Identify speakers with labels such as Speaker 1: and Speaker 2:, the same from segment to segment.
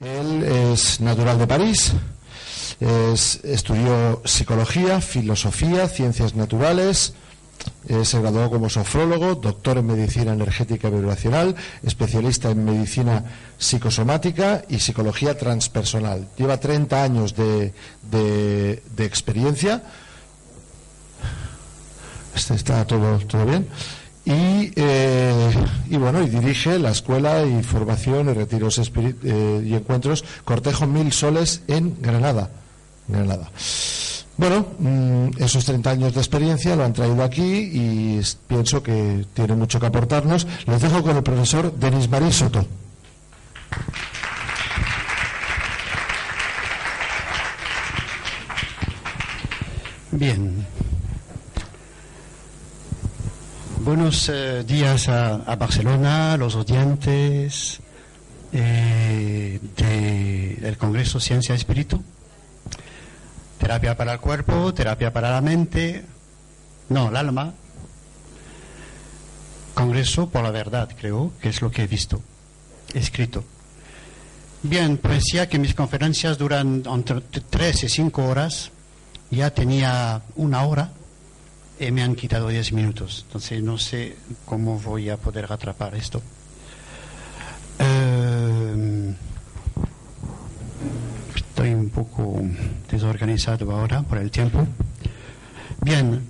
Speaker 1: Él es natural de París, es- estudió psicología, filosofía, ciencias naturales, eh, se graduó como sofrólogo, doctor en medicina energética vibracional, especialista en medicina psicosomática y psicología transpersonal. Lleva 30 años de, experiencia. Este está todo bien. Y, eh, y bueno, y dirige la escuela y formación y retiros espiri- eh, y encuentros Cortejo Mil Soles en Granada. Bueno, mm, esos 30 años de experiencia lo han traído aquí y pienso que tiene mucho que aportarnos. Les dejo con el profesor Denis Marí Soto.
Speaker 2: Bien. Buenos eh, días a, a Barcelona, los oyentes eh, de- del Congreso Ciencia y Espíritu. Terapia para el cuerpo, terapia para la mente, no, el alma. Congreso por la verdad, creo, que es lo que he visto, escrito. Bien, pues ya que mis conferencias duran entre tres y cinco horas, ya tenía una hora y me han quitado diez minutos. Entonces no sé cómo voy a poder atrapar esto. Eh, estoy un poco desorganizado ahora por el tiempo. Bien,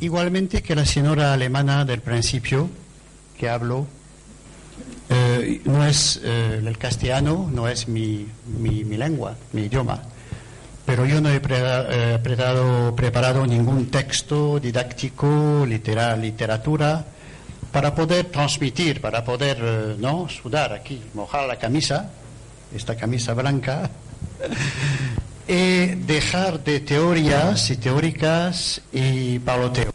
Speaker 2: igualmente que la señora alemana del principio que habló, eh, no es eh, el castellano, no es mi, mi, mi lengua, mi idioma pero yo no he pre- eh, preparado, ningún texto didáctico, litera- literatura, para poder transmitir, para poder eh, no sudar aquí, mojar la camisa, esta camisa blanca, y dejar de teorías y teóricas y paloteos.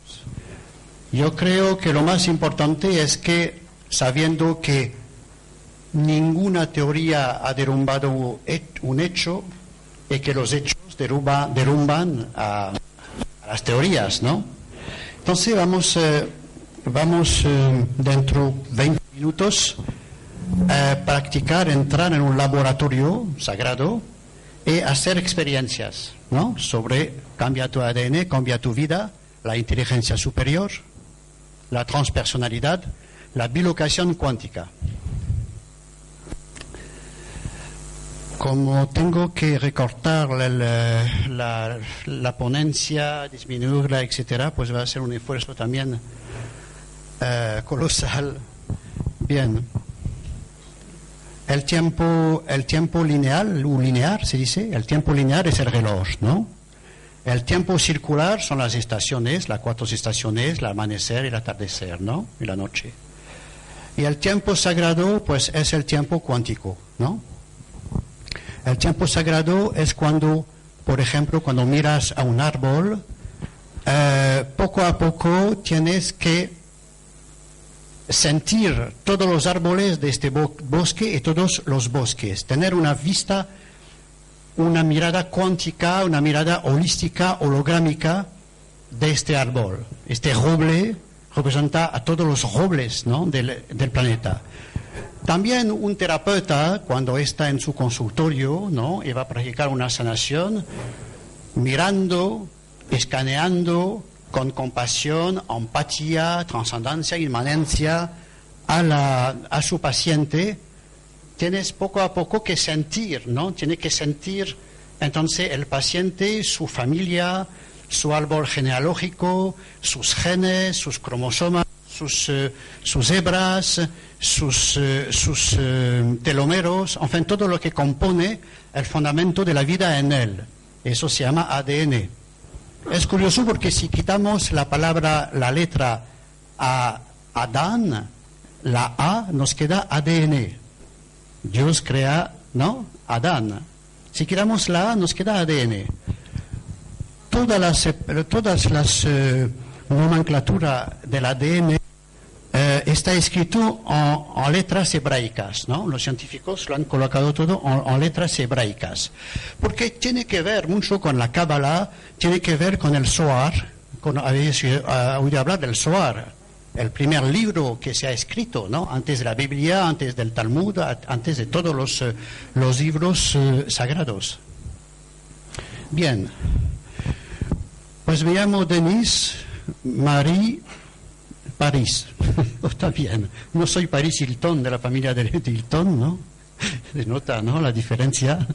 Speaker 2: Yo creo que lo más importante es que, sabiendo que ninguna teoría ha derrumbado un hecho, y que los hechos derruba- derrumban a, las teorías, ¿no? Entonces vamos, eh, vamos eh, dentro de 20 minutos a practicar, entrar en un laboratorio sagrado y hacer experiencias, ¿no? Sobre cambia tu ADN, cambia tu vida, la inteligencia superior, la transpersonalidad, la bilocación cuántica. Como tengo que recortar la, ponencia, disminuirla, etcétera, pues va a ser un esfuerzo también eh, colosal. Bien. El tiempo, el tiempo lineal, o lineal se dice, el tiempo lineal es el reloj, ¿no? El tiempo circular son las estaciones, las cuatro estaciones, el amanecer y el atardecer, ¿no? Y la noche. Y el tiempo sagrado, pues es el tiempo cuántico, ¿no? El tiempo sagrado es cuando, por ejemplo, cuando miras a un árbol, eh, poco a poco tienes que sentir todos los árboles de este bo- bosque y todos los bosques, tener una vista, una mirada cuántica, una mirada holística, holográmica de este árbol. Este roble representa a todos los robles ¿no? del planeta. También un terapeuta, cuando está en su consultorio, ¿no? Y va a practicar una sanación, mirando, escaneando, con compasión, empatía, trascendencia, inmanencia a, la, a su paciente, tienes poco a poco que sentir, ¿no? Tiene que sentir entonces el paciente, su familia, su árbol genealógico, sus genes, sus cromosomas, sus, eh, sus hebras, sus, eh, sus eh, telomeros, todo lo que compone el fundamento de la vida en él. Eso se llama ADN. Es curioso porque si quitamos la palabra, la letra a Adán, la A nos queda ADN. Dios crea, ¿no? Adán. Si quitamos la A nos queda ADN. Todas las, todas las eh, nomenclaturas del ADN eh, está escrito en, letras hebraicas, ¿no? Los científicos lo han colocado todo en, letras hebraicas, porque tiene que ver mucho con la Kabbalah, tiene que ver con el Zohar, con, habéis oído hablar del Zohar, el primer libro que se ha escrito, ¿no? Antes de la Biblia, antes del Talmud, antes de todos los, eh, los libros eh, sagrados. Bien, pues me llamo Denis Marie París. Está bien. No soy París Hilton de la familia de Hilton, ¿no? Se nota, ¿no? La diferencia.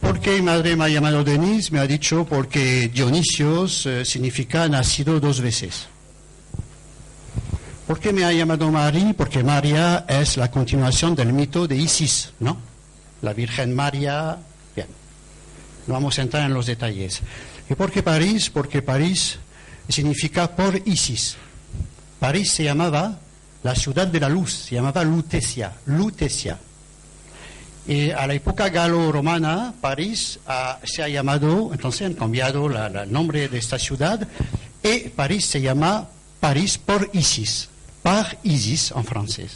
Speaker 2: ¿Por qué mi madre me ha llamado Denis? Me ha dicho porque Dionisios eh, significa nacido dos veces. ¿Por qué me ha llamado María? Porque María es la continuación del mito de Isis, ¿no? La Virgen María. Bien. No vamos a entrar en los detalles. ¿Y por qué París? Porque París significa por Isis. París se llamaba la ciudad de la luz, se llamaba Lutecia, Lutecia. Y a la época galo-romana, París se ha llamado, entonces han cambiado el nombre de esta ciudad, y París se llama París por Isis, par Isis en francés.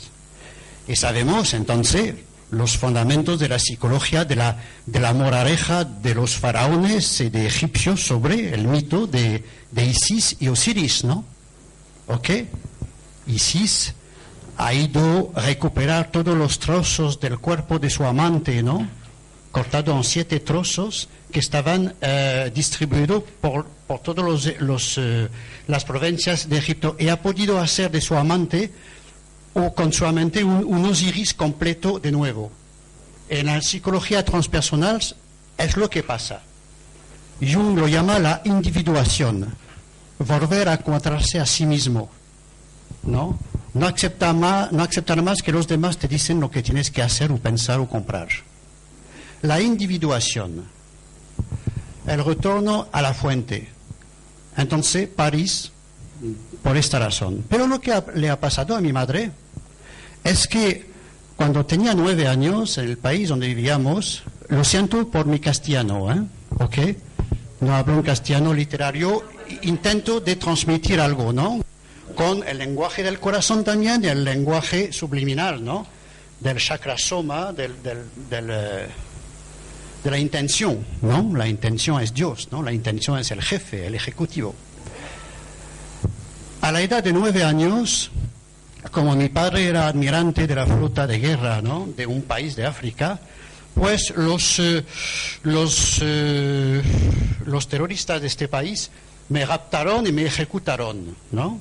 Speaker 2: Y sabemos entonces los fundamentos de la psicología de la, de la morareja de los faraones y de egipcios sobre el mito de, de Isis y Osiris, ¿no? ¿Ok? Isis ha ido a recuperar todos los trozos del cuerpo de su amante, ¿no? Cortado en siete trozos que estaban eh, distribuidos por, por todas los, eh, las provincias de Egipto y ha podido hacer de su amante o con su amante un, Osiris completo de nuevo. En la psicología transpersonal es lo que pasa. Jung lo llama la individuación, volver a encontrarse a sí mismo, ¿no? No aceptar, más, no aceptar más que los demás te dicen lo que tienes que hacer o pensar o comprar. La individuación, el retorno a la fuente. Entonces, París, por esta razón. Pero lo que le ha pasado a mi madre, es que cuando tenía nueve años, en el país donde vivíamos, lo siento por mi castellano, ¿eh? ¿Ok? No hablo un castellano literario, intento de transmitir algo, ¿no? Con el lenguaje del corazón también y el lenguaje subliminal, ¿no? Del chakra soma, del, del, eh, de la intención, ¿no? La intención es Dios, ¿no? La intención es el jefe, el ejecutivo. A la edad de nueve años, como mi padre era admirante de la flota de guerra ¿no? de un país de África, pues los, eh, los, eh, los terroristas de este país me raptaron y me ejecutaron, ¿no?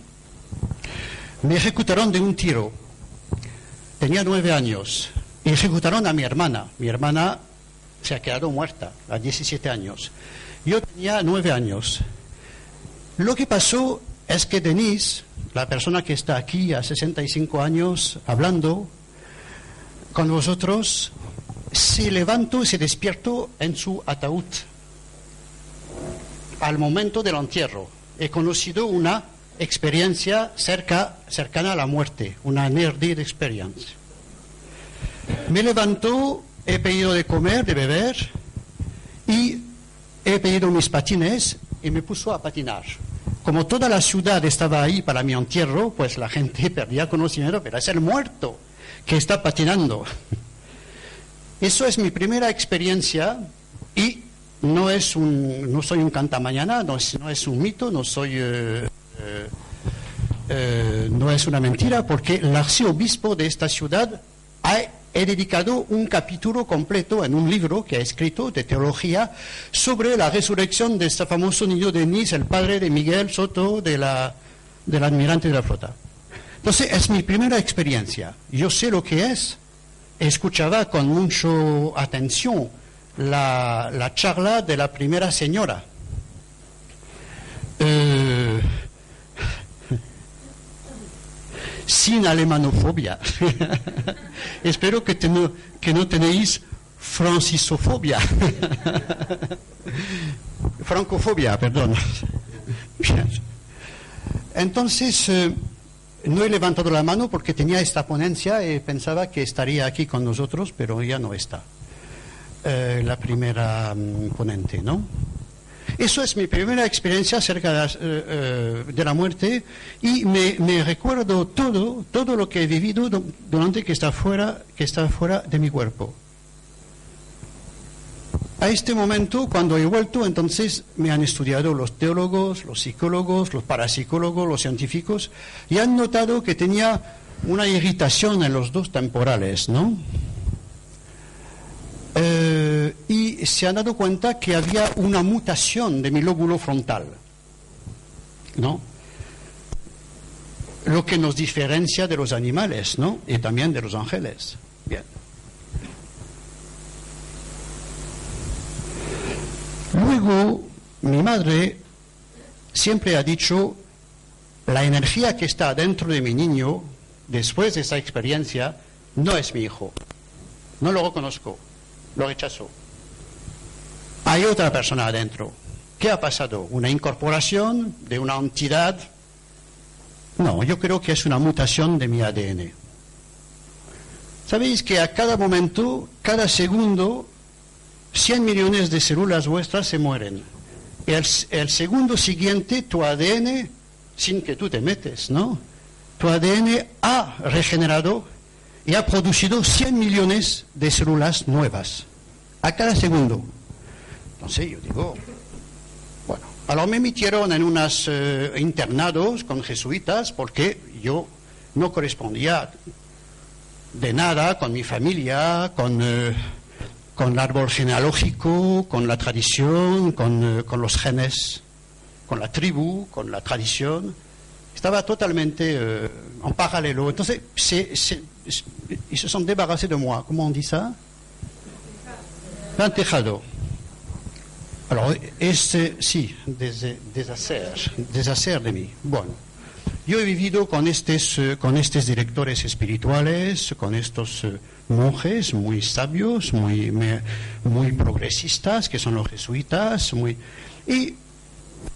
Speaker 2: Me ejecutaron de un tiro. Tenía nueve años. Ejecutaron a mi hermana. Mi hermana se ha quedado muerta a 17 años. Yo tenía nueve años. Lo que pasó es que Denise, la persona que está aquí a 65 años hablando con vosotros, se levantó y se despierto en su ataúd al momento del entierro. He conocido una experiencia cerca, cercana a la muerte, una near death experience. Me levantó, he pedido de comer, de beber y he pedido mis patines y me puso a patinar como toda la ciudad estaba ahí para mi entierro, pues la gente perdía conocimiento, pero es el muerto que está patinando. Eso es mi primera experiencia y no es un, no soy un cantamañana, no es, no es un mito, no soy, eh, eh, no es una mentira porque el arzobispo de esta ciudad ha he dedicado un capítulo completo en un libro que ha escrito de teología sobre la resurrección de este famoso niño de Nice, el padre de Miguel Soto, de la, del almirante de la flota. Entonces, es mi primera experiencia. Yo sé lo que es. Escuchaba con mucha atención la, la charla de la primera señora. Sin alemanofobia. Espero que, que no tenéis francisofobia. Francofobia, perdón. Entonces, eh, no he levantado la mano porque tenía esta ponencia y pensaba que estaría aquí con nosotros, pero ya no está. Eh, la primera mm, ponente, ¿no? Eso es mi primera experiencia acerca de la, eh, eh, muerte y me, recuerdo todo, todo lo que he vivido durante que está fuera, que está fuera de mi cuerpo. A este momento, cuando he vuelto, entonces me han estudiado los teólogos, los psicólogos, los parapsicólogos, los científicos, y han notado que tenía una irritación en los dos temporales, ¿no? Eh, y se han dado cuenta que había una mutación de mi lóbulo frontal. ¿No? Lo que nos diferencia de los animales, ¿no? Y también de los ángeles. Bien. Luego, mi madre siempre ha dicho, la energía que está dentro de mi niño, después de esa experiencia, no es mi hijo. No lo reconozco lo rechazó. Hay otra persona adentro. ¿Qué ha pasado? ¿Una incorporación de una entidad? No, yo creo que es una mutación de mi ADN. Sabéis que a cada momento, cada segundo, 100 millones de células vuestras se mueren. El, el segundo siguiente, tu ADN, sin que tú te metes, ¿no? Tu ADN ha regenerado y ha producido 100 millones de células nuevas a cada segundo. Entonces yo digo, bueno, ahora me metieron en unos eh, internados con jesuitas porque yo no correspondía de nada con mi familia, con, eh, con el árbol genealógico, con la tradición, con, eh, con los genes, con la tribu, con la tradición estaba totalmente en paralelo. Entonces, se, se, ils se sont débarrassés de moi. Comment on dit ça Un tejado. Alors, este, sí, des, deshacer, deshacer de mí. Bueno, yo he vivido con estos, con estos directores espirituales, con estos uh, monjes muy sabios, muy, muy progresistas, que son los jesuitas, muy...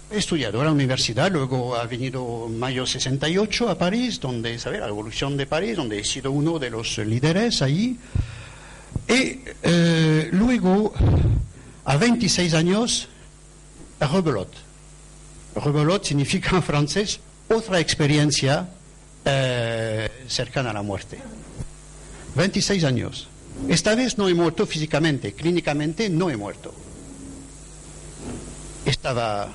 Speaker 2: He estudiado en la universidad, luego ha venido mayo 68 a París, donde, ¿sabes? La evolución de París, donde he sido uno de los líderes ahí. Y eh, luego, a 26 años, rebelot. Rebelot significa en francés otra experiencia eh, cercana a la muerte. 26 años. Esta vez no he muerto físicamente, clínicamente no he muerto. Estaba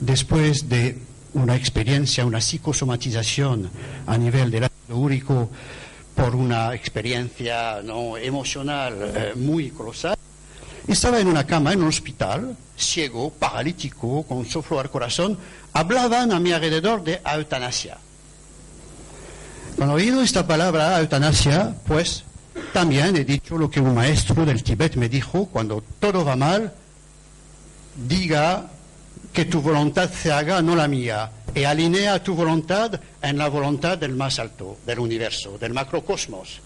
Speaker 2: después de una experiencia, una psicosomatización a nivel del ácido úrico por una experiencia no emocional eh, muy colosal, estaba en una cama en un hospital, ciego, paralítico, con soplo al corazón, hablaban a mi alrededor de eutanasia. Cuando he oído esta palabra eutanasia, pues también he dicho lo que un maestro del Tíbet me dijo, cuando todo va mal, diga que tu voluntad se haga, no la mía, y alinea tu voluntad en la voluntad del más alto, del universo, del macrocosmos,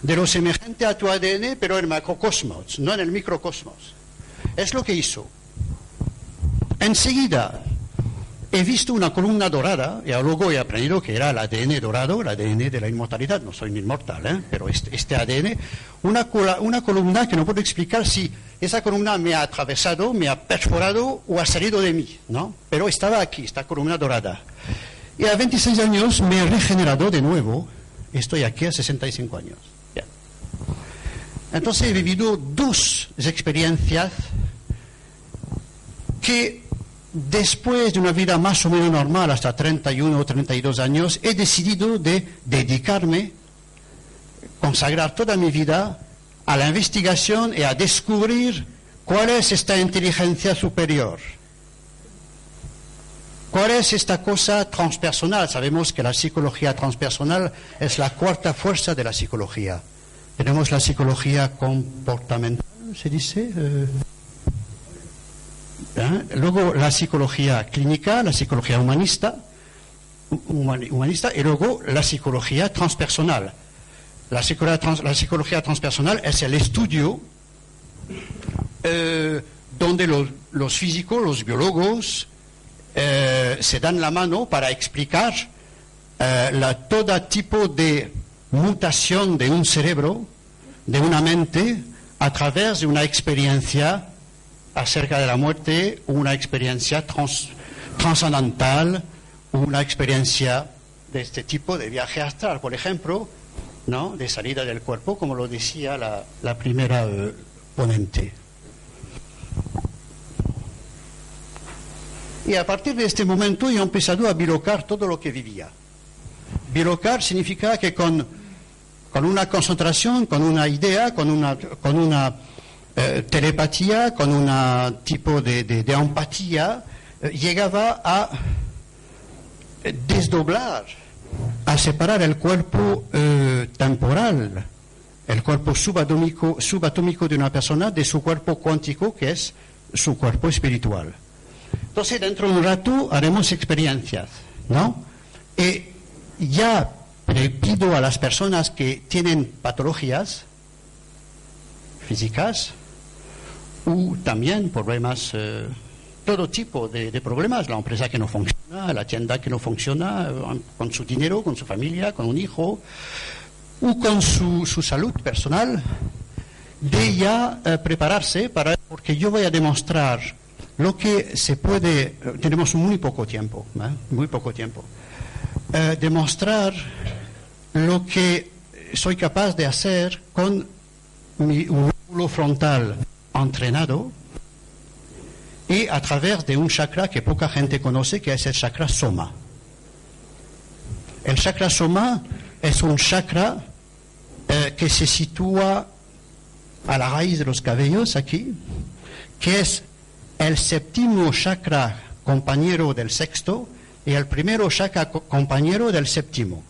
Speaker 2: de lo semejante a tu ADN, pero en el macrocosmos, no en el microcosmos. Es lo que hizo. Enseguida he visto una columna dorada, y luego he aprendido que era el ADN dorado, el ADN de la inmortalidad. No soy inmortal, ¿eh? pero este, este ADN, una, columna que no puedo explicar si esa columna me ha atravesado, me ha perforado o ha salido de mí, ¿no? Pero estaba aquí, esta columna dorada. Y a 26 años me he regenerado de nuevo. Estoy aquí a 65 años. Entonces he vivido dos experiencias que después de una vida más o menos normal, hasta 31 o 32 años, he decidido de dedicarme, consagrar toda mi vida a la investigación y a descubrir cuál es esta inteligencia superior. ¿Cuál es esta cosa transpersonal? Sabemos que la psicología transpersonal es la cuarta fuerza de la psicología. Tenemos la psicología comportamental, se dice. Eh, ¿eh? Luego la psicología clínica, la psicología humanista, humanista y luego la psicología transpersonal. La psicología, transpersonal es el estudio eh, donde los, físicos, los biólogos, se dan la mano para explicar todo tipo de mutación de un cerebro, de una mente, a través de una experiencia acerca de la muerte, una experiencia trans, transcendental, una experiencia de este tipo de viaje astral, por ejemplo, ¿no? de salida del cuerpo, como lo decía la, primera eh, ponente. Y a partir de este momento yo he empezado a bilocar todo lo que vivía. Bilocar significa que con con una concentración, con una idea, con una, con una eh, telepatía, con un tipo de, empatía, eh, llegaba a eh, desdoblar, a separar el cuerpo temporal, el cuerpo subatómico, subatómico de una persona de su cuerpo cuántico, que es su cuerpo espiritual. Entonces, dentro de un rato haremos experiencias, ¿no? Y ya le pido a las personas que tienen patologías físicas o también problemas, eh, todo tipo de, problemas, la empresa que no funciona, la tienda que no funciona, eh, con su dinero, con su familia, con un hijo, o con su, salud personal, de ya eh, prepararse para, porque yo voy a demostrar lo que se puede, tenemos muy poco tiempo, muy poco tiempo, demostrar lo que soy capaz de hacer con mi lóbulo frontal entrenado y a través de un chakra que poca gente conoce, que es el chakra soma. El chakra soma es un chakra eh, que se sitúa a la raíz de los cabellos aquí, que es el séptimo chakra compañero del sexto y el primero chakra compañero del séptimo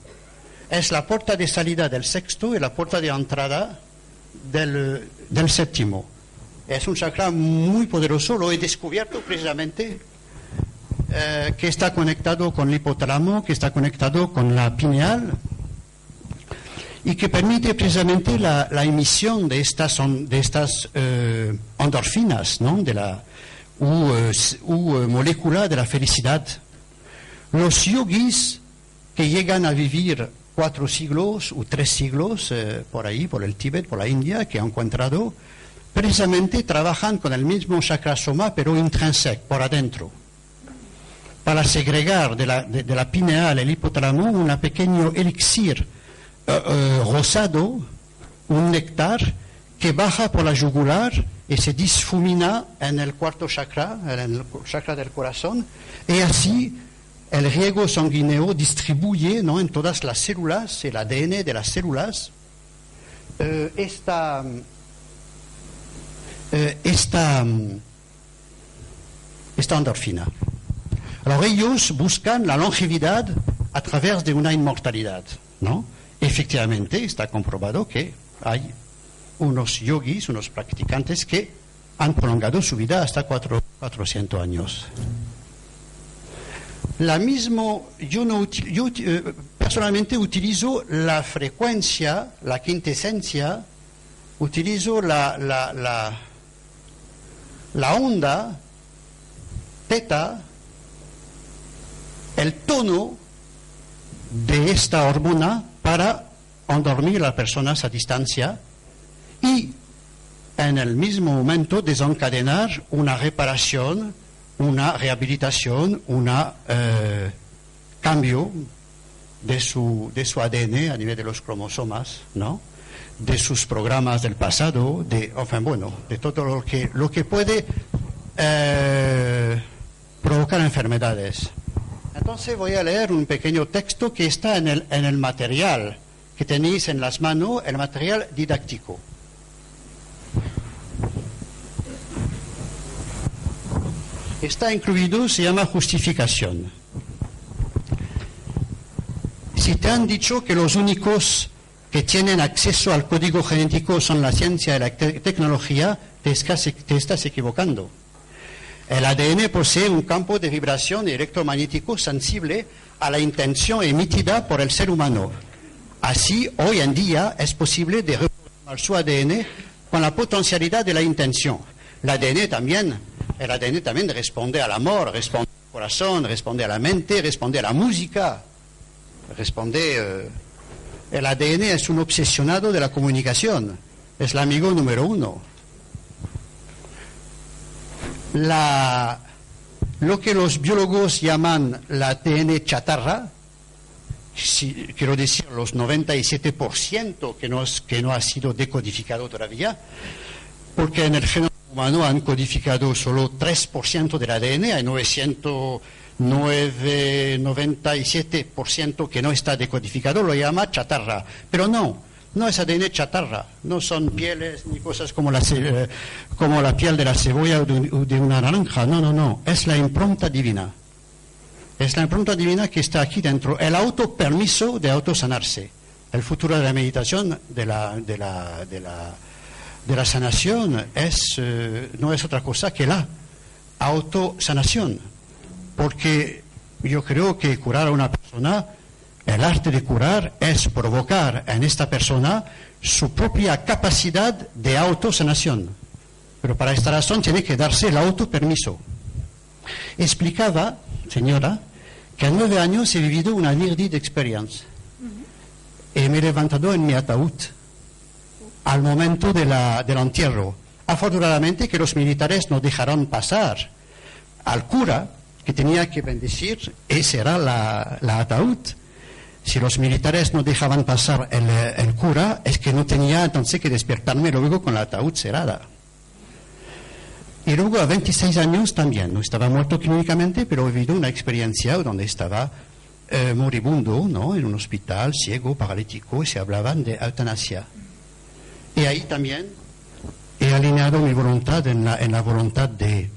Speaker 2: es la puerta de salida del sexto y la puerta de entrada del, séptimo. Es un chakra muy poderoso, lo he descubierto precisamente, eh, que está conectado con el hipotálamo, que está conectado con la pineal y que permite precisamente la, emisión de estas, eh, endorfinas, ¿no? de la, u, eh, molécula de la felicidad. Los yogis que llegan a vivir cuatro siglos o tres siglos por ahí, por el Tíbet, por la India, que han encontrado, precisamente trabajan con el mismo chakra soma, pero intrínseco, por adentro, para segregar de la, de, la pineal, el hipotálamo, un pequeño elixir eh, eh, rosado, un néctar, que baja por la jugular y se difumina en el cuarto chakra, en el chakra del corazón, y así el riego sanguíneo distribuye en todas las células, el ADN de las células, eh, esta, eh, esta, esta endorfina. Alors ellos buscan la longevidad a través de una inmortalidad. ¿no? Efectivamente, está comprobado que hay unos yogis, unos practicantes que han prolongado su vida hasta 400 años la mismo, yo, no, yo eh, personalmente utilizo la frecuencia, la quintesencia, utilizo la, la, la, la onda teta, el tono de esta hormona para endormir a las personas a distancia y en el mismo momento desencadenar una reparación una rehabilitación, un eh, cambio de su, de su ADN a nivel de los cromosomas, ¿no? De sus programas del pasado, de, bueno, de todo lo que, lo que puede eh, provocar enfermedades. Entonces voy a leer un pequeño texto que está en el, en el material que tenéis en las manos, el material didáctico. Está incluido, se llama justificación. Si te han dicho que los únicos que tienen acceso al código genético son la ciencia y la tecnología, te estás, equivocando. El ADN posee un campo de vibración electromagnético sensible a la intención emitida por el ser humano. Así, hoy en día es posible de reprogramar su ADN con la potencialidad de la intención. El ADN también, el ADN también responde al amor, responde al corazón, responde a la mente, responde a la música, responde... Eh, el ADN es un obsesionado de la comunicación, es el amigo número uno. lo que los biólogos llaman la ADN chatarra, quiero decir los 97% que no, que no ha sido decodificado todavía, porque en el genoma humano han codificado solo 3% del ADN, hay 900 97% que no está decodificado lo llama chatarra. Pero no, no es ADN chatarra, no son pieles ni cosas como la, como la piel de la cebolla o de, una naranja, no, no, no, es la impronta divina. Es la impronta divina que está aquí dentro, el autopermiso de autosanarse. El futuro de la meditación, de la, de la, de la, de la sanación, es, eh, no es otra cosa que la autosanación porque yo creo que curar a una persona, el arte de curar es provocar en esta persona su propia capacidad de autosanación. Pero para esta razón tiene que darse el autopermiso. Explicaba, señora, que a nueve años he vivido una near experience. Y me he levantado en mi ataúd al momento de la, del entierro. Afortunadamente que los militares no dejaron pasar al cura que tenía que bendecir, ese era la, ataúd. Si los militares no dejaban pasar el, cura, es que no tenía entonces que despertarme luego con la ataúd cerrada. Y luego a 26 años también, no estaba muerto clínicamente, pero he vivido una experiencia donde estaba eh, moribundo, ¿no? En un hospital, ciego, paralítico, y se hablaban de eutanasia. Y ahí también he alineado mi voluntad en la, voluntad de,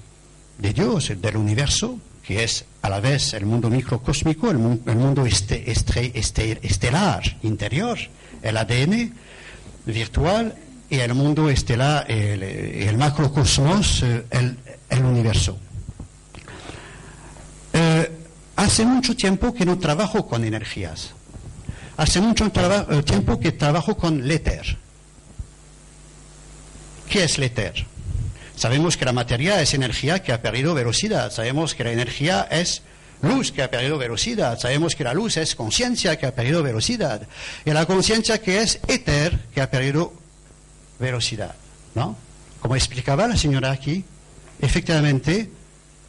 Speaker 2: de Dios, del universo, que es a la vez el mundo microcósmico, el, mundo este, estelar interior, el ADN virtual y el mundo estelar, el, macrocosmos, eh, el, universo. Eh, hace mucho tiempo que no trabajo con energías. Hace mucho eh, tiempo que trabajo con el éter. ¿Qué es el éter? Sabemos que la materia es energía que ha perdido velocidad. Sabemos que la energía es luz que ha perdido velocidad. Sabemos que la luz es conciencia que ha perdido velocidad. Y la conciencia que es éter que ha perdido velocidad. ¿No? Como explicaba la señora aquí, efectivamente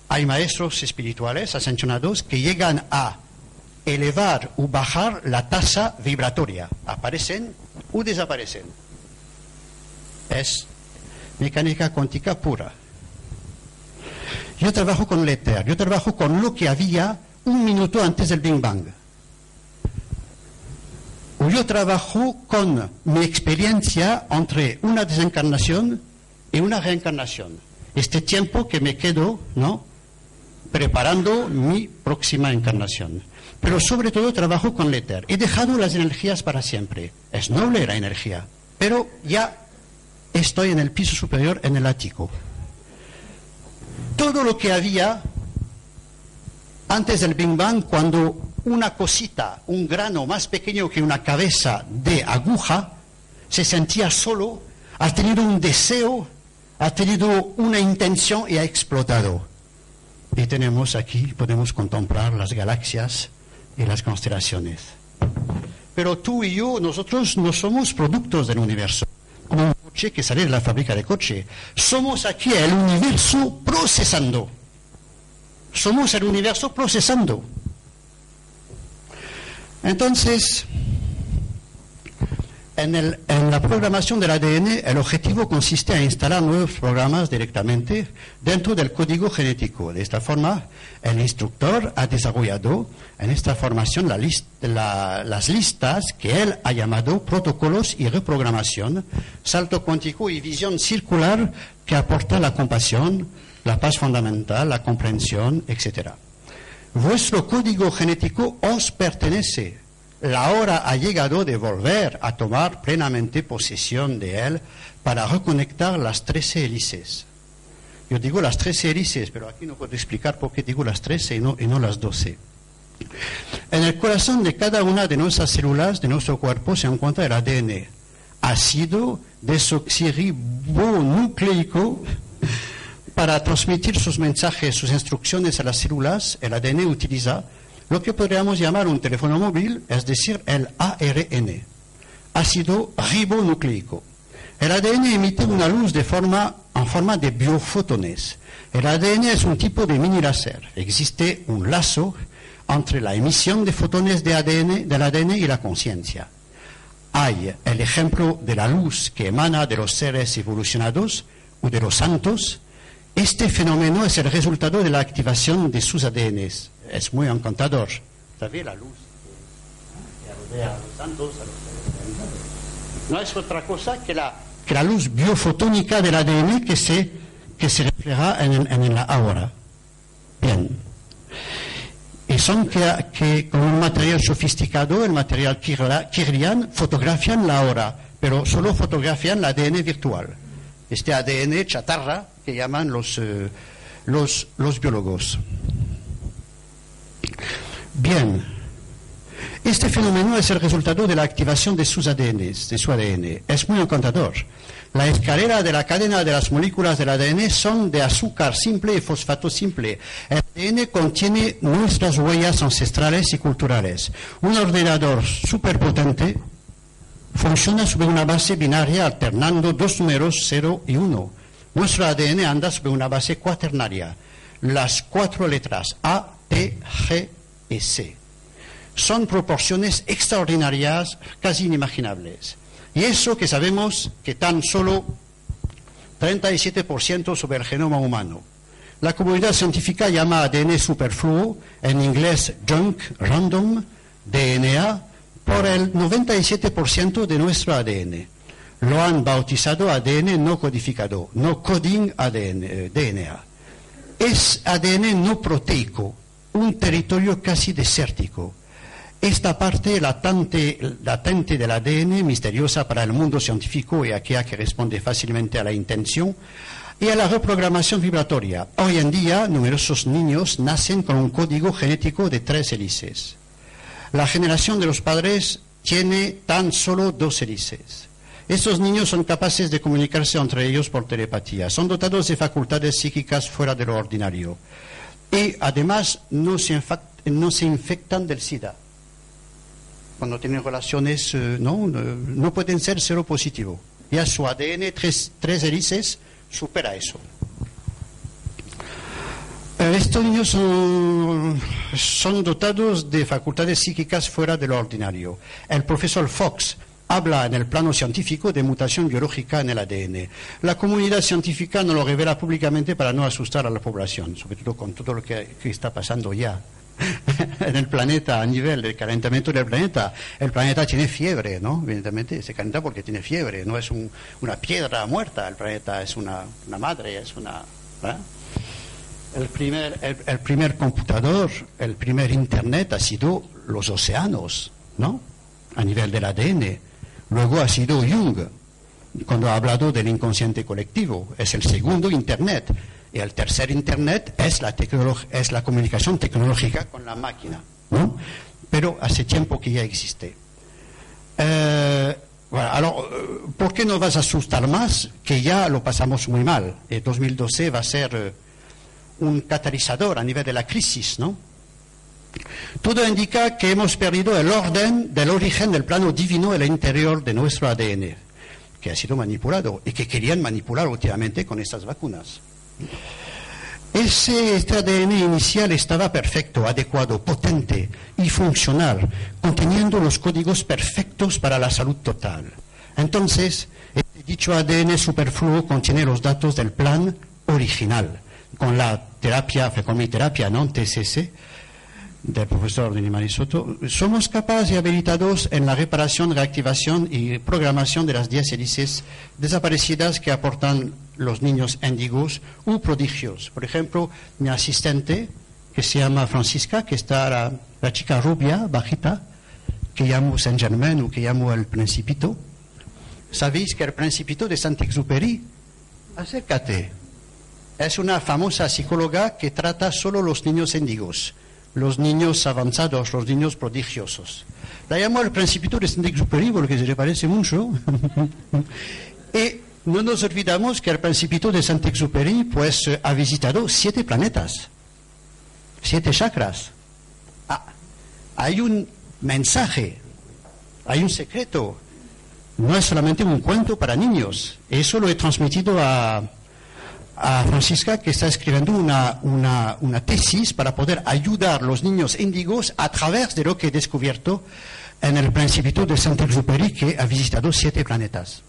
Speaker 2: hay maestros espirituales ascensionados que llegan a elevar o bajar la tasa vibratoria. Aparecen o desaparecen. Es mecánica cuántica pura. Yo trabajo con el éter, yo trabajo con lo que había un minuto antes del Big Bang. O yo trabajo con mi experiencia entre una desencarnación y una reencarnación. Este tiempo que me quedo, ¿no? Preparando mi próxima encarnación. Pero sobre todo trabajo con el éter. He dejado las energías para siempre. Es noble la energía. Pero ya estoy en el piso superior, en el ático. Todo lo que había antes del Big Bang, cuando una cosita, un grano más pequeño que una cabeza de aguja, se sentía solo, ha tenido un deseo, ha tenido una intención y ha explotado. Y tenemos aquí, podemos contemplar las galaxias y las constelaciones. Pero tú y yo, nosotros no somos productos del universo que sale de la fábrica de coche. Somos aquí el universo procesando. Somos el universo procesando. Entonces, En, el- la programación del ADN, el objetivo consiste en instalar nuevos programas directamente dentro del código genético. De esta forma, el instructor ha desarrollado en esta formación las listas que él ha llamado protocolos y reprogramación, salto cuántico y visión circular que aporta la compasión, la paz fundamental, la comprensión, etc. Vuestro código genético os pertenece. La hora ha llegado de volver a tomar plenamente posesión de él para reconectar las 13 hélices. Yo digo las 13 hélices, pero aquí no puedo explicar por qué digo las 13 y no, las 12. En el corazón de cada una de nuestras células de nuestro cuerpo se encuentra el ADN, ácido desoxirribonucleico. Para transmitir sus mensajes, sus instrucciones a las células, el ADN utiliza lo que podríamos llamar un teléfono móvil, es decir, el ARN, ácido ribonucleico. El ADN emite una luz de forma, en forma de biofotones. El ADN es un tipo de mini láser. Existe un lazo entre la emisión de fotones de ADN, del ADN y la conciencia. Hay el ejemplo de la luz que emana de los seres evolucionados o de los santos. Este fenómeno es el resultado de la activación de sus ADNs. Es muy encantador. ¿Sabes la luz que rodea a los santos, a los? No es otra cosa que la, que la luz biofotónica del ADN que se, que se refleja en, en la aura. Bien. Y son que, que con un material sofisticado, el material Kirlian, fotografian la hora, pero solo fotografian el ADN virtual. Este ADN chatarra que llaman los, eh, los, los biólogos. Bien. Este fenómeno es el resultado de la activación de sus ADNs, de su ADN. Es muy encantador. La escalera de la cadena de las moléculas del ADN son de azúcar simple y fosfato simple. El ADN contiene nuestras huellas ancestrales y culturales. Un ordenador superpotente funciona sobre una base binaria alternando dos números 0 y 1. Nuestro ADN anda sobre una base cuaternaria. Las cuatro letras A, C son proporciones extraordinarias, casi inimaginables. Y eso que sabemos que tan solo 37% sobre el genoma humano. La comunidad científica llama ADN superfluo, en inglés junk random, DNA, por el 97% de nuestro ADN. Lo han bautizado ADN no codificado, no coding ADN, eh, DNA. Es ADN no proteico, un territorio casi desértico. Esta parte latente, latente del ADN, misteriosa para el mundo científico y aquella que responde fácilmente a la intención, y a la reprogramación vibratoria. Hoy en día, numerosos niños nacen con un código genético de tres hélices. La generación de los padres tiene tan solo dos hélices. Estos niños son capaces de comunicarse entre ellos por telepatía. Son dotados de facultades psíquicas fuera de lo ordinario. Y además no se, no se infectan del SIDA. Cuando tienen relaciones, eh, no, no, no pueden ser cero positivo. Ya su ADN, tres, tres hélices, supera eso. Eh, Estos niños son, son dotados de facultades psíquicas fuera de lo ordinario. El profesor Fox habla en el plano científico de mutación biológica en el ADN. La comunidad científica no lo revela públicamente para no asustar a la población, sobre todo con todo lo que, está pasando ya en el planeta a nivel del calentamiento del planeta. El planeta tiene fiebre, ¿no? Evidentemente se calienta porque tiene fiebre, no es un- una piedra muerta, el planeta es una, madre, es una... ¿verdad? El primer, el primer computador, el primer Internet ha sido los océanos, ¿no? A nivel del ADN. Luego ha sido Jung, cuando ha hablado del inconsciente colectivo. Es el segundo Internet. Y el tercer Internet es la, es la comunicación tecnológica con la máquina, ¿no? Pero hace tiempo que ya existe. Eh, bueno, eh, ¿por qué no vas a asustar más? Que ya lo pasamos muy mal. El 2012 va a ser eh, un catalizador a nivel de la crisis, ¿no? Todo indica que hemos perdido el orden del origen del plano divino en el interior de nuestro ADN, que ha sido manipulado y que querían manipular últimamente con estas vacunas. Ese, este ADN inicial estaba perfecto, adecuado, potente y funcional, conteniendo los códigos perfectos para la salud total. Entonces, este dicho ADN superfluo contiene los datos del plan original, con la terapia, terapia ¿no? Del profesor Denis Marisoto, somos capaces y habilitados en la reparación, reactivación y programación de las 10 hélices desaparecidas que aportan los niños índigos u prodigios. Por ejemplo, mi asistente, que se llama Francisca, que está la, chica rubia, bajita, que llamo Saint Germain o que llamo el Principito. ¿Sabéis que el Principito de Saint-Exupéry? Acércate. Es una famosa psicóloga que trata solo los niños índigos los niños avanzados, los niños prodigiosos. La llamo el principito de Saint-Exupéry porque se le parece mucho. y no nos olvidamos que el principito de Saint-Exupéry pues, ha visitado siete planetas, siete chakras. Ah, hay un mensaje, hay un secreto. No es solamente un cuento para niños. Eso lo he transmitido a, a Francisca que está escribiendo una, una, tesis para poder ayudar a los niños índigos a través de lo que he descubierto en el Principito de Saint-Exupéry que ha visitado siete planetas.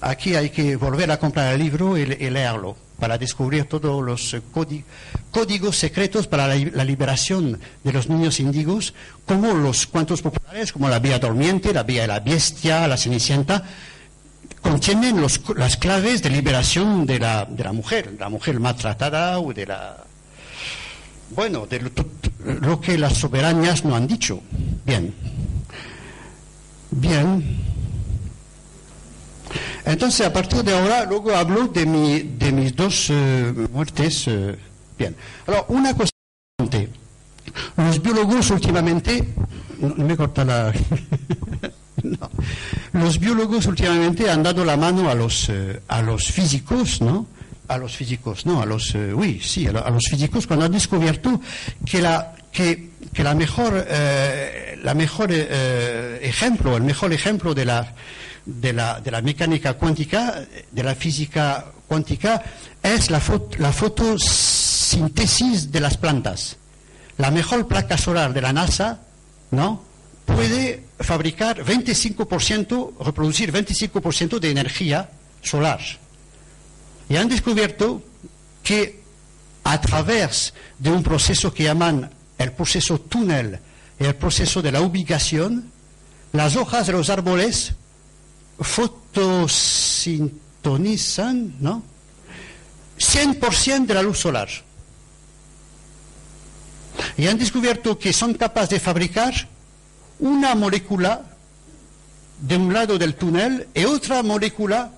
Speaker 2: Aquí hay que volver a comprar el libro y, leerlo para descubrir todos los códigos secretos para la, liberación de los niños índigos, como los cuentos populares, como la vía dormiente, la vía de la bestia, la cenicienta, contienen las claves de liberación de la, de la mujer, la mujer maltratada o de la... Bueno, de lo, que las soberanas no han dicho. Bien. Bien. Entonces, a partir de ahora, luego hablo de, mi, de mis dos eh, muertes. Eh, bien. Ahora, una cosa importante. Los biólogos últimamente... No, me corta la... no. Los biólogos últimamente han dado la mano a los, eh, a los físicos, ¿no? A los físicos, no, a los, eh, sí, sí, a, los físicos cuando han descubierto que la, que, que la mejor, eh, la mejor ejemplo, el mejor ejemplo de la, de la, de la mecánica cuántica, de la física cuántica, es la, la fotosíntesis de las plantas. La mejor placa solar de la NASA, ¿no? Puede fabricar 25%, reproducir 25% de energía solar. Y han descubierto que a través de un proceso que llaman el proceso túnel y el proceso de la ubicación, las hojas de los árboles fotosintonizan ¿no? 100% de la luz solar. Y han descubierto que son capaces de fabricar una molécula de un lado del túnel y otra molécula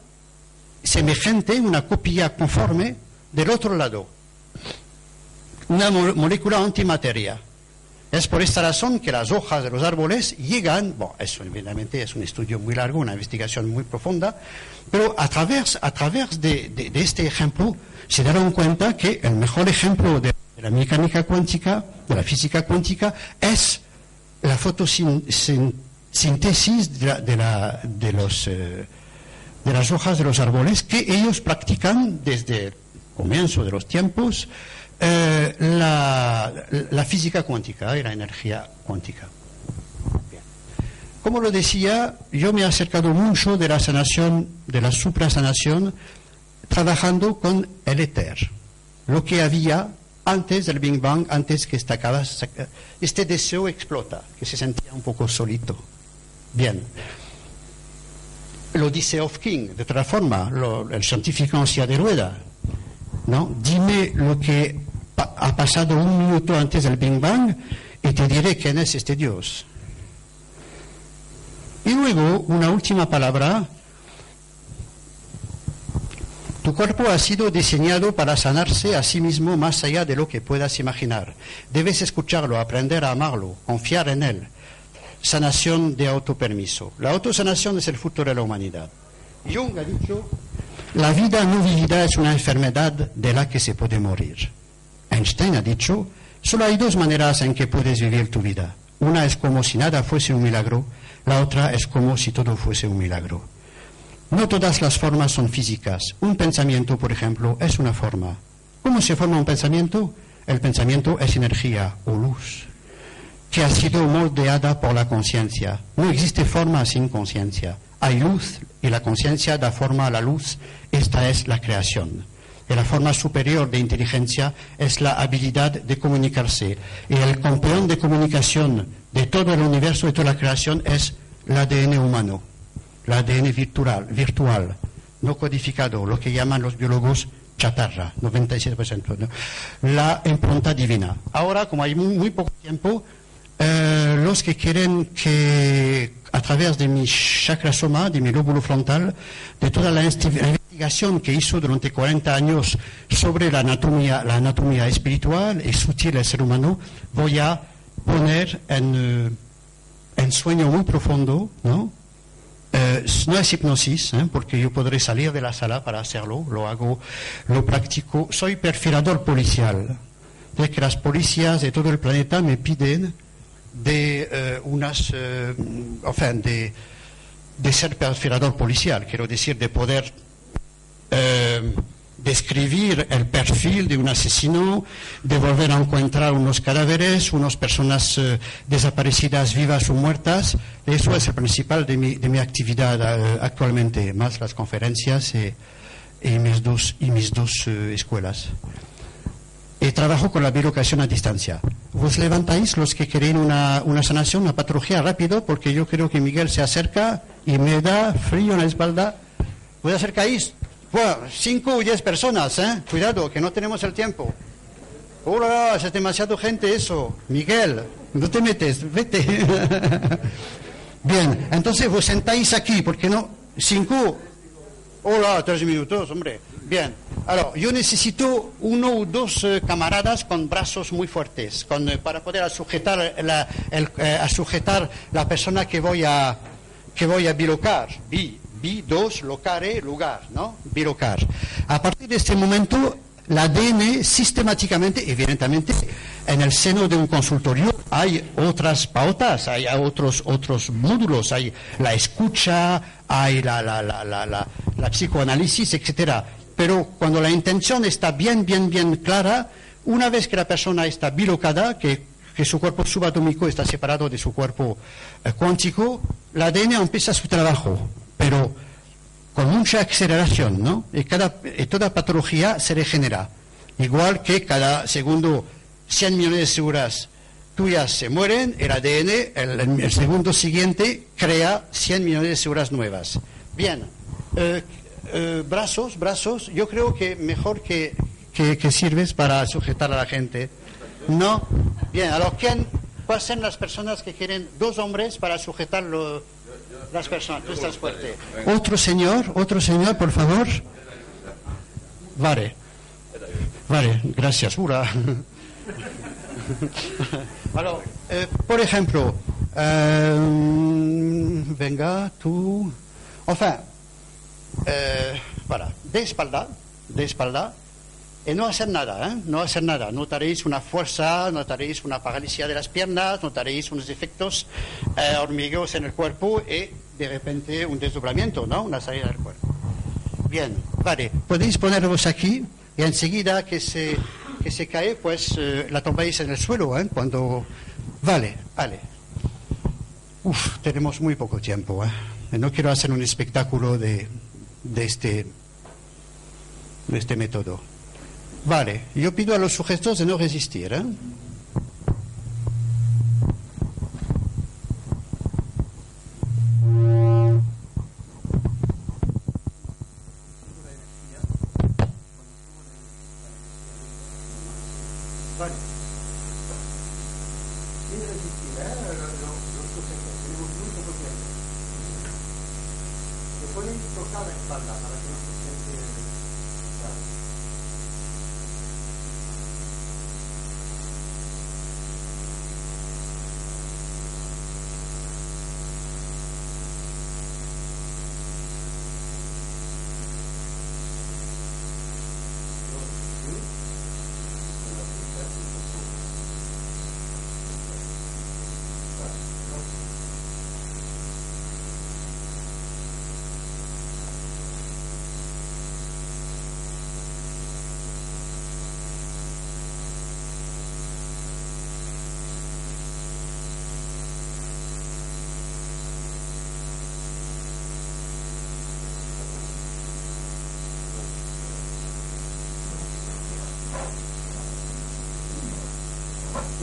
Speaker 2: semejante, una copia conforme del otro lado. Una molécula antimateria. Es por esta razón que las hojas de los árboles llegan, bueno, eso evidentemente es un estudio muy largo, una investigación muy profunda, pero a través, a través de, este ejemplo se dieron cuenta que el mejor ejemplo de la mecánica cuántica, de la física cuántica, es la fotosíntesis de, de, los, eh, de las hojas de los árboles que ellos practican desde el comienzo de los tiempos eh, la, la, física cuántica y la energía cuántica. Como lo decía, yo me he acercado mucho de la sanación, de la suprasanación, trabajando con el éter, lo que había antes del Big Bang, antes que esta este deseo explota, que se sentía un poco solito. Bien. Lo dice Of King, de otra forma, el científico en de rueda. ¿no? Dime lo que ha pasado un minuto antes del Big Bang y te diré quién es este Dios. Y luego, una última palabra tu cuerpo ha sido diseñado para sanarse a sí mismo más allá de lo que puedas imaginar. Debes escucharlo, aprender a amarlo, confiar en él. Sanación de autopermiso. La autosanación es el futuro de la humanidad. Jung ha dicho, la vida no vivida es una enfermedad de la que se puede morir. Einstein ha dicho, solo hay dos maneras en que puedes vivir tu vida. Una es como si nada fuese un milagro, la otra es como si todo fuese un milagro. No todas las formas son físicas. Un pensamiento, por ejemplo, es una forma. ¿Cómo se forma un pensamiento? El pensamiento es energía o luz que ha sido moldeada por la conciencia. No existe forma sin conciencia. hay luz y la conciencia da forma a la luz. Esta es la creación. Y la forma superior de inteligencia es la habilidad de comunicarse. Y el campeón de comunicación de todo el universo, de toda la creación, es el ADN humano, el ADN virtual, virtual no codificado, lo que llaman los biólogos chatarra, 97%. La impronta divina. Ahora, como hay muy, poco tiempo, eh, los que quieren que a través de mi chakra soma, de mi lóbulo frontal, de toda la investigación que hizo durante 40 años sobre la anatomía, la anatomía espiritual y sutil del ser humano, voy a poner en, en sueño muy profundo, ¿no? Eh, no es hipnosis, ¿eh? porque yo podré salir de la sala para hacerlo, lo hago, lo practico. Soy perfilador policial, de que las policías de todo el planeta me piden de eh, unas, de, de, ser perfilador policial, quiero decir, de poder describir el perfil de un asesino, de volver a encontrar unos cadáveres, unas personas eh, desaparecidas vivas o muertas. Eso es el principal de mi, actividad eh, actualmente, más las conferencias y, mis dos, y mis dos eh, escuelas. Y trabajo con la bilocación a distancia. Vos levantáis los que quieren una, sanación, una patología rápido, porque yo creo que Miguel se acerca y me da frío en la espalda. ¿Vos acercáis? Bueno, cinco o diez personas, ¿eh? Cuidado, que no tenemos el tiempo. Hola, es demasiado gente eso. Miguel, no te metes, vete. Bien, entonces vos sentáis aquí, ¿por qué no? Cinco. Hola, tres minutos, hombre. Bien. Ahora, yo necesito uno o dos eh, camaradas con brazos muy fuertes, con, eh, para poder sujetar la, eh, sujetar la persona que voy a, que voy a bilocar. Bi, bi, dos, locare, lugar, ¿no? Bilocar. A partir de este momento, la ADN sistemáticamente, evidentemente, en el seno de un consultorio hay otras pautas, hay otros, módulos, hay la escucha, hay la, psicoanálisis, etcétera. Pero cuando la intención está bien, bien, bien clara, una vez que la persona está bilocada, que, que su cuerpo subatómico está separado de su cuerpo eh, cuántico, la ADN empieza su trabajo pero con mucha aceleración, ¿no? Y, cada, toda patología se regenera. Igual que cada segundo 100 millones de células tuyas se mueren, el ADN, el, segundo siguiente, crea 100 millones de células nuevas. Bien, eh, eh, brazos, brazos, yo creo que mejor que, que, sirves para sujetar a la gente. ¿No? Bien, a lo que pasen las personas que quieren dos hombres para sujetarlo las personas, tú estás fuerte. Otro señor, otro señor, por favor. Vale. Vale, gracias. Ura. Eh, por ejemplo, eh, venga, tú. Enfin, eh, para, de espalda, de espalda, y no hacer nada, ¿eh? no hacer nada. Notaréis una fuerza, notaréis una parálisis de las piernas, notaréis unos efectos eh, hormigueos en el cuerpo y de repente un desdoblamiento, ¿no? Una salida del cuerpo. Bien, vale. Podéis poneros aquí y enseguida que se, que se cae, pues eh, la tomáis en el suelo, ¿eh? Cuando... Vale, vale. Uf, tenemos muy poco tiempo, ¿eh? No quiero hacer un espectáculo de, de, este, de este método. Vale, yo pido a los sujetos de no resistir. ¿eh?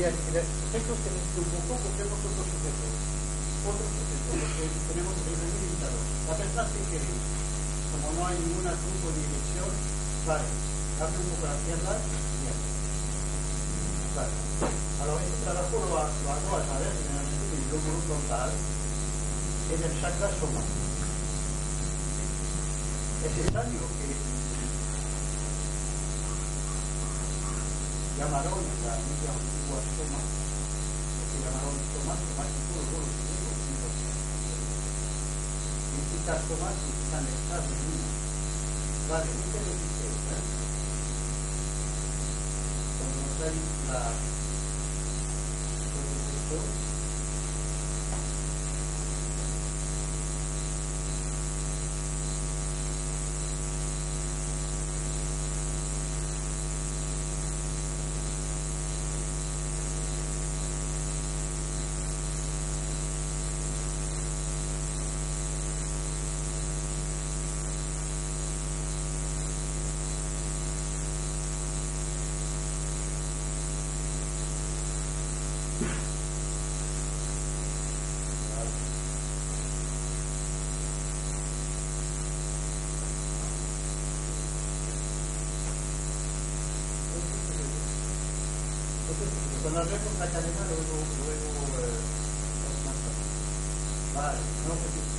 Speaker 2: Bien, efectos que un poco cogemos otros sujetos. Otros sujetos, porque tenemos el primer limitado. La persona sin querer, como no hay ningún truco ni dirección, vale, abre un poco la izquierda, bien. Vale. Ahora, este trabajo lo, lo hago a través generalmente del lóbulo frontal en el chakra soma. Es necesario que llamaron la soma, que llamaron somas, somas y todo, todo, todo, Necesitas somas y necesitan estar en uno. Vale, ¿qué le dice? Cuando nos la... Todo Cuando hablemos la cadena, luego, luego eh, Vale, no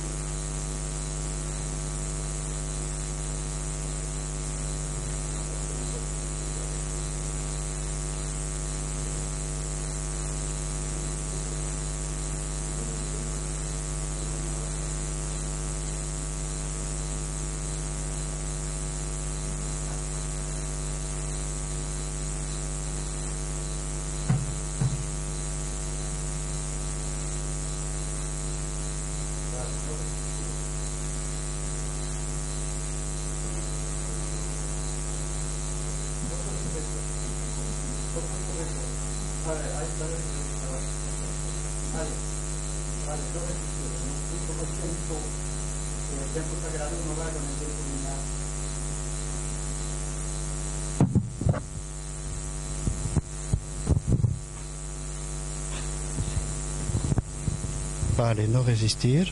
Speaker 2: Vale, no resistir.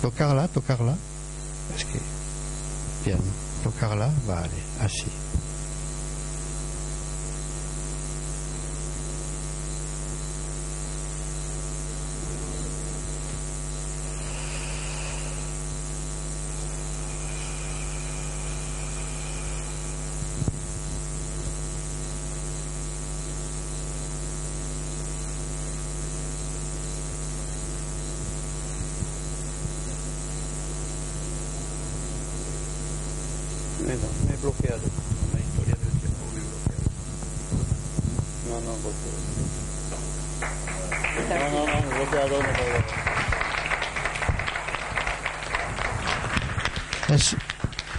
Speaker 2: Tocarla, tocarla. Es que. Bien, tocarla, vale, así.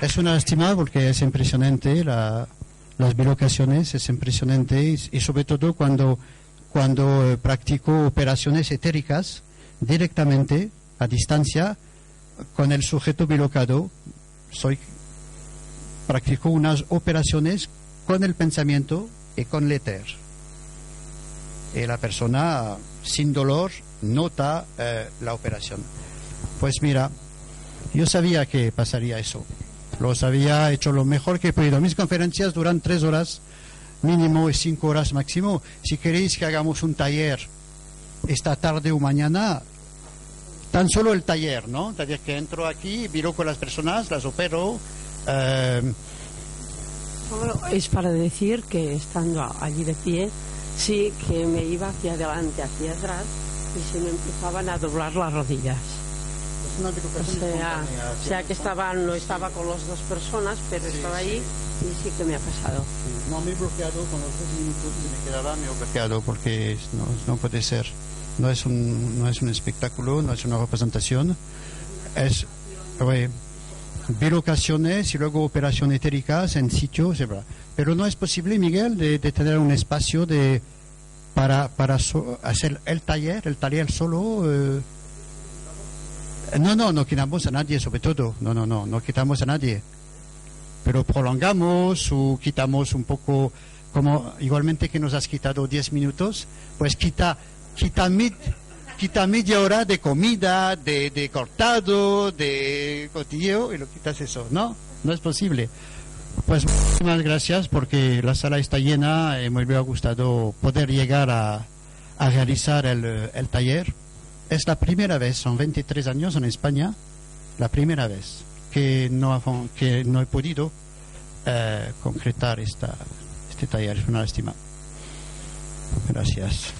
Speaker 2: Es una estimada porque es impresionante las bilocaciones, es impresionante y, sobre todo cuando, cuando eh, practico operaciones etéricas directamente a distancia con el sujeto bilocado, soy practico unas operaciones con el pensamiento y con el éter. Y la persona sin dolor nota eh, la operación. Pues mira, yo sabía que pasaría eso. Los había hecho lo mejor que he podido. Mis conferencias duran tres horas mínimo y cinco horas máximo. Si queréis que hagamos un taller esta tarde o mañana, tan solo el taller, ¿no? Taller que entro aquí, miro con las personas, las opero.
Speaker 3: Eh... es para decir que estando allí de pie, sí que me iba hacia adelante, hacia atrás y se me empezaban a doblar las rodillas. O sea, que estaba, no estaba con las dos personas, pero estaba ahí y sí que me ha pasado.
Speaker 2: No me he bloqueado con los dos minutos y me quedaba medio bloqueado porque no, no puede ser. No es, un, no es un espectáculo, no es una representación. Es oui, bilocaciones y luego operaciones etéricas en sitio, Pero no es posible, Miguel, de, tener un espacio de para, para hacer el taller, el taller solo. Eh, no, no, no quitamos a nadie, sobre todo. No, no, no, no quitamos a nadie. pero prolongamos o quitamos un poco, como igualmente que nos has quitado 10 minutos, pues quita, quita, quita media hora de comida, de, de cortado, de cotilleo y lo quitas eso, ¿no? No es posible. Pues muchísimas gracias porque la sala está llena y me hubiera gustado poder llegar a, a realizar el, el, taller. Es la primera vez, son 23 años en España, la primera vez que no, que no he podido eh, concretar esta, este taller. Es una lástima. Gracias.